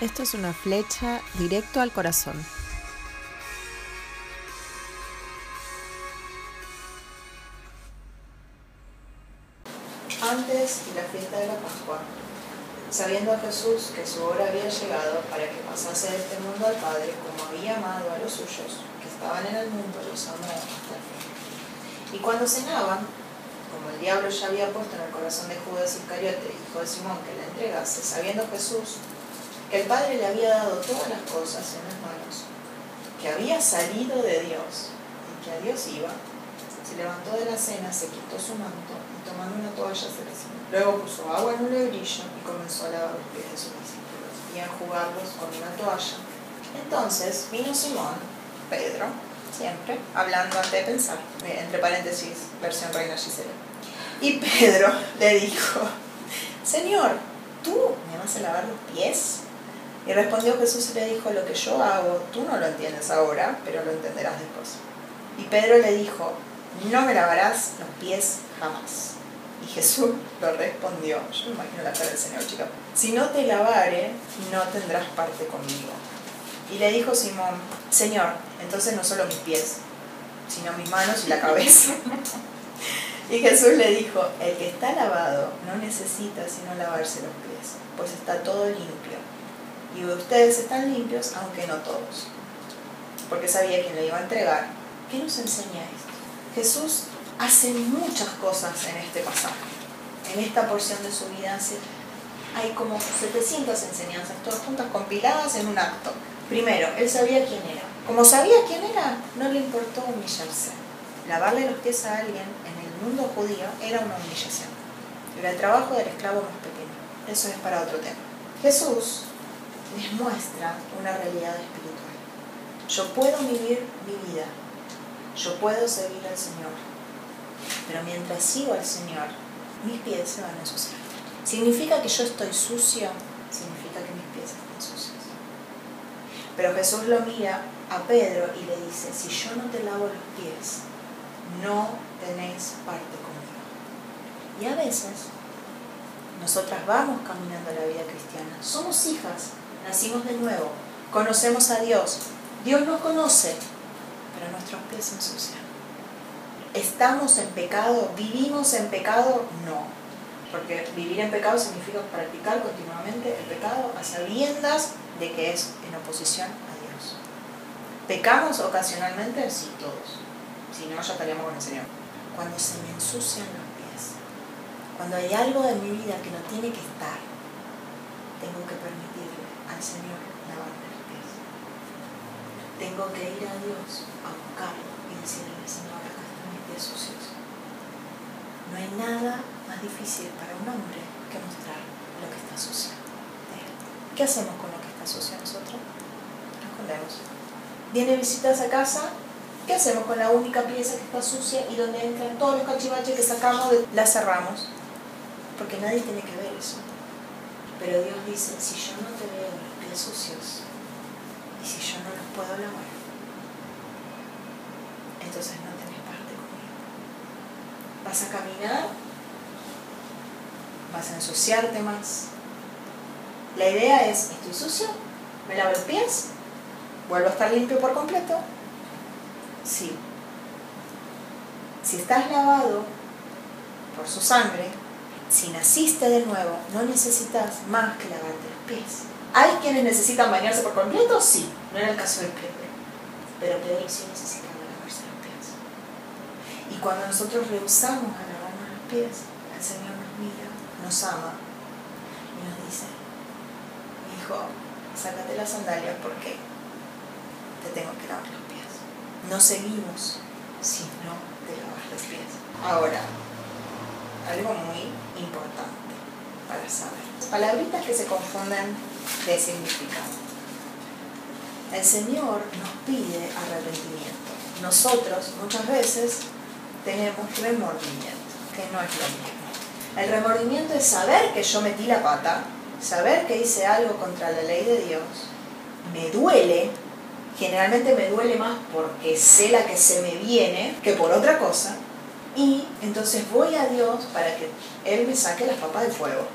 Esto es una flecha directo al corazón. Antes de la fiesta de la Pascua, sabiendo Jesús que su hora había llegado para que pasase de este mundo al Padre, como había amado a los suyos que estaban en el mundo, los amó hasta el fin. Y cuando cenaban, como el diablo ya había puesto en el corazón de Judas Iscariote, hijo de Simón, que le entregase, sabiendo Jesús que el Padre le había dado todas las cosas en las manos, que había salido de Dios y que a Dios iba, se levantó de la cena, se quitó su manto y tomando una toalla se cenó. Luego puso agua en un lebrillo y comenzó a lavar los pies de sus discípulos y a enjugarlos con una toalla. Entonces vino Simón, Pedro, siempre, hablando antes de pensar, entre paréntesis, versión Reina Gisela. Y Pedro le dijo, Señor, ¿tú me vas a lavar los pies? Y respondió Jesús y le dijo, lo que yo hago, tú no lo entiendes ahora, pero lo entenderás después. Y Pedro le dijo, no me lavarás los pies jamás. Y Jesús lo respondió, yo me imagino la cara del Señor, chica, si no te lavare, no tendrás parte conmigo. Y le dijo Simón, Señor, entonces no solo mis pies, sino mis manos y la cabeza. y Jesús le dijo, el que está lavado no necesita sino lavarse los pies, pues está todo limpio. Y ustedes están limpios, aunque no todos. Porque sabía quién le iba a entregar. ¿Qué nos enseña esto? Jesús hace muchas cosas en este pasaje. En esta porción de su vida hay como 700 enseñanzas, todas juntas compiladas en un acto. Primero, él sabía quién era. Como sabía quién era, no le importó humillarse. Lavarle los pies a alguien en el mundo judío era una humillación. Era el trabajo del esclavo más pequeño. Eso es para otro tema. Jesús les muestra una realidad espiritual. Yo puedo vivir mi vida, yo puedo servir al Señor, pero mientras sigo al Señor, mis pies se van a ensuciar. ¿Significa que yo estoy sucio? Significa que mis pies están sucios. Pero Jesús lo mira a Pedro y le dice, si yo no te lavo los pies, no tenéis parte conmigo. Y a veces nosotras vamos caminando la vida cristiana, somos hijas, nacimos de nuevo, conocemos a Dios, Dios nos conoce, pero nuestros pies se ensucian. ¿Estamos en pecado? ¿Vivimos en pecado? No. Porque vivir en pecado significa practicar continuamente el pecado a sabiendas de que es en oposición a Dios. ¿Pecamos ocasionalmente? Sí, todos. Si no, ya estaríamos con el Señor. Cuando se me ensucian los pies, cuando hay algo de mi vida que no tiene que estar, tengo que permitirle al Señor los pies. Tengo que ir a Dios a buscarlo y decirle, Señor, acá están mis pies sucios. No hay nada más difícil para un hombre que mostrar lo que está sucio. ¿Qué hacemos con lo que está sucio nosotros? Lo escondemos. Viene visitas a casa, ¿qué hacemos con la única pieza que está sucia y donde entran todos los cachivaches que sacamos? La cerramos. Porque nadie tiene que ver eso. Pero Dios dice, si yo no te veo sucios y si yo no los puedo lavar, entonces no tenés parte conmigo. Vas a caminar, vas a ensuciarte más. La idea es, estoy sucio, me lavo los pies, vuelvo a estar limpio por completo. Sí. Si estás lavado por su sangre, si naciste de nuevo, no necesitas más que lavarte los pies. ¿Hay quienes necesitan bañarse por completo? Sí, no era el caso de Pedro. Pero Pedro sí necesitaba lavarse los pies. Y cuando nosotros rehusamos a lavarnos los pies, el Señor nos mira, nos ama y nos dice, hijo, sácate las sandalias porque te tengo que lavar los pies. No seguimos si no te lavas los pies. Ahora, algo muy importante para saber. Palabritas que se confunden de significado. El Señor nos pide arrepentimiento. Nosotros muchas veces tenemos remordimiento, que no es lo mismo. El remordimiento es saber que yo metí la pata, saber que hice algo contra la ley de Dios, me duele, generalmente me duele más porque sé la que se me viene que por otra cosa, y entonces voy a Dios para que Él me saque las papas del fuego.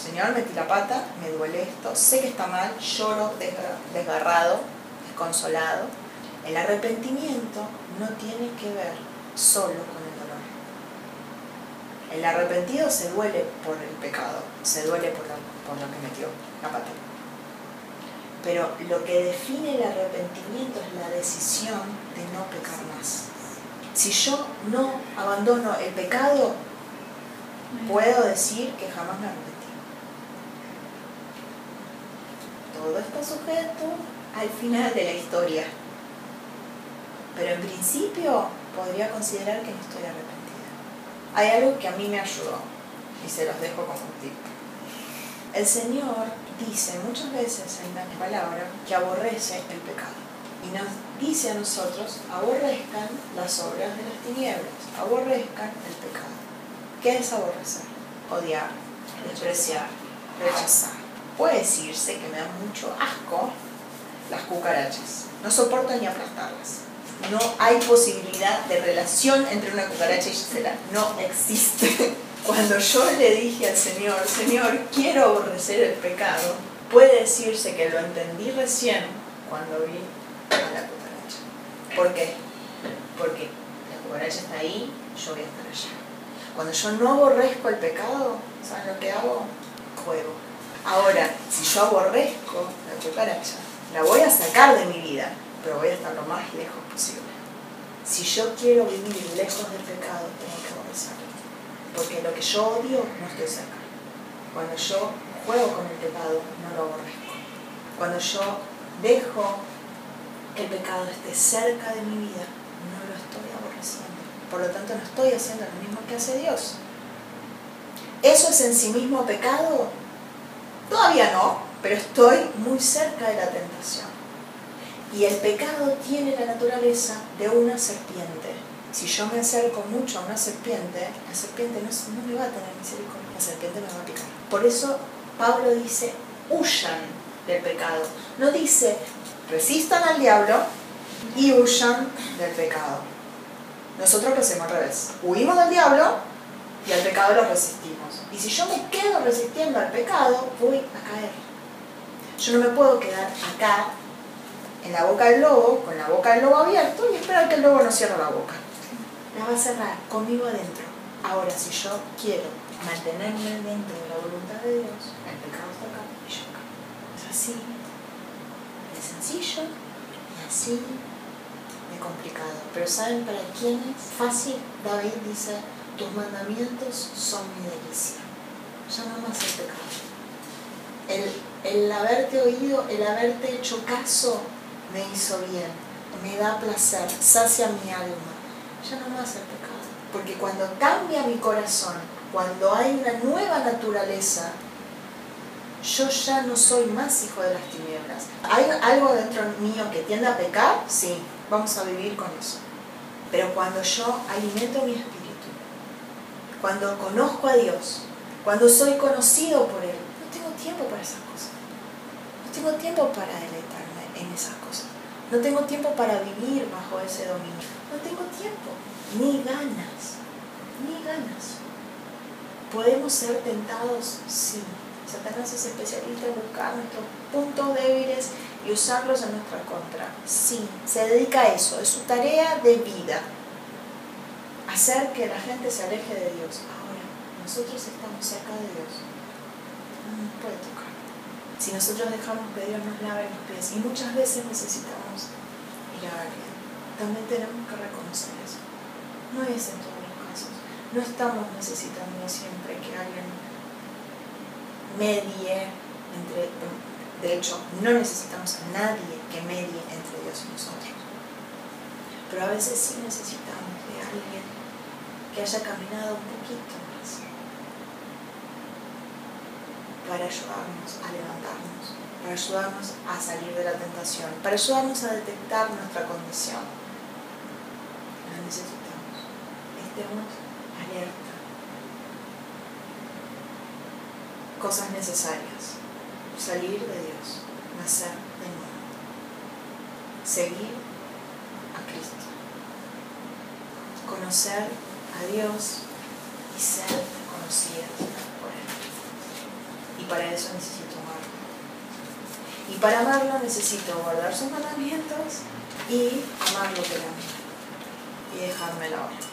Señor, metí la pata, me duele esto, sé que está mal, lloro desgarrado, desconsolado. El arrepentimiento no tiene que ver solo con el dolor. El arrepentido se duele por el pecado, se duele por lo, por lo que metió la pata. Pero lo que define el arrepentimiento es la decisión de no pecar más. Si yo no abandono el pecado, puedo decir que jamás me arrepentí. Todo está sujeto al final de la historia. Pero en principio podría considerar que no estoy arrepentida. Hay algo que a mí me ayudó y se los dejo como un tip. El Señor dice muchas veces en la palabra que aborrece el pecado. Y nos dice a nosotros, aborrezcan las obras de las tinieblas, aborrezcan el pecado. ¿Qué es aborrecer? Odiar, despreciar, rechazar. Puede decirse que me da mucho asco las cucarachas. No soporto ni aplastarlas. No hay posibilidad de relación entre una cucaracha y Gisela. No existe. Cuando yo le dije al Señor, Señor, quiero aborrecer el pecado, puede decirse que lo entendí recién cuando vi a la cucaracha. ¿Por qué? Porque la cucaracha está ahí, yo voy a estar allá. Cuando yo no aborrezco el pecado, ¿sabes lo que hago? Juego. Ahora, si yo aborrezco la cucaracha, la voy a sacar de mi vida, pero voy a estar lo más lejos posible. Si yo quiero vivir lejos del pecado, tengo que aborrecerlo porque lo que yo odio no estoy cerca. Cuando yo juego con el pecado, no lo aborrezco. Cuando yo dejo que el pecado esté cerca de mi vida, no lo estoy aborreciendo. Por lo tanto, no estoy haciendo lo mismo que hace Dios. ¿Eso es en sí mismo pecado? Todavía no, pero estoy muy cerca de la tentación. Y el pecado tiene la naturaleza de una serpiente si yo me acerco mucho a una serpiente, la serpiente no, me va a tener misericordia, la serpiente me va a picar. Por eso Pablo dice, huyan del pecado. No dice, resistan al diablo y huyan del pecado. Nosotros lo hacemos al revés. Huimos del diablo y al pecado lo resistimos. Y si yo me quedo resistiendo al pecado, voy a caer. Yo no me puedo quedar acá, en la boca del lobo, con la boca del lobo abierto y esperar que el lobo no cierre la boca la va a cerrar conmigo adentro. Ahora, si yo quiero mantenerme dentro de la voluntad de Dios, el pecado está acá y yo acá. Es así de sencillo y así de complicado. Pero ¿saben para quién es? Fácil, David dice, tus mandamientos son mi delicia. Ya no más el pecado. El, el haberte oído, el haberte hecho caso, me hizo bien, me da placer, sacia mi alma ya no más el pecado. Porque cuando cambia mi corazón, cuando hay una nueva naturaleza, yo ya no soy más hijo de las tinieblas. ¿Hay algo dentro mío que tiende a pecar? Sí, vamos a vivir con eso. Pero cuando yo alimento mi espíritu, cuando conozco a Dios, cuando soy conocido por Él, no tengo tiempo para esas cosas. No tengo tiempo para deleitarme en esas cosas. No tengo tiempo para vivir bajo ese dominio. No tengo tiempo, ni ganas, ni ganas. ¿Podemos ser tentados? Sí. Satanás es especialista en buscar nuestros puntos débiles y usarlos en nuestra contra. Sí, se dedica a eso, es su tarea de vida. Hacer que la gente se aleje de Dios. Ahora, nosotros estamos cerca de Dios. No nos puede tocar si nosotros dejamos que Dios nos lave los pies, y muchas veces necesitamos ir a alguien, también tenemos que reconocer eso. No es en todos los casos. No estamos necesitando siempre que alguien medie entre... De hecho, no necesitamos a nadie que medie entre Dios y nosotros. Pero a veces sí necesitamos de alguien que haya caminado un poquito para ayudarnos a levantarnos, para ayudarnos a salir de la tentación, para ayudarnos a detectar nuestra condición. La necesitamos. Estemos alerta. Cosas necesarias. Salir de Dios, nacer de nuevo. Seguir a Cristo. Conocer a Dios y ser conocidos Y para eso necesito amarlo. Y para amarlo necesito guardar sus mandamientos y amar lo que. Y dejarme la hora.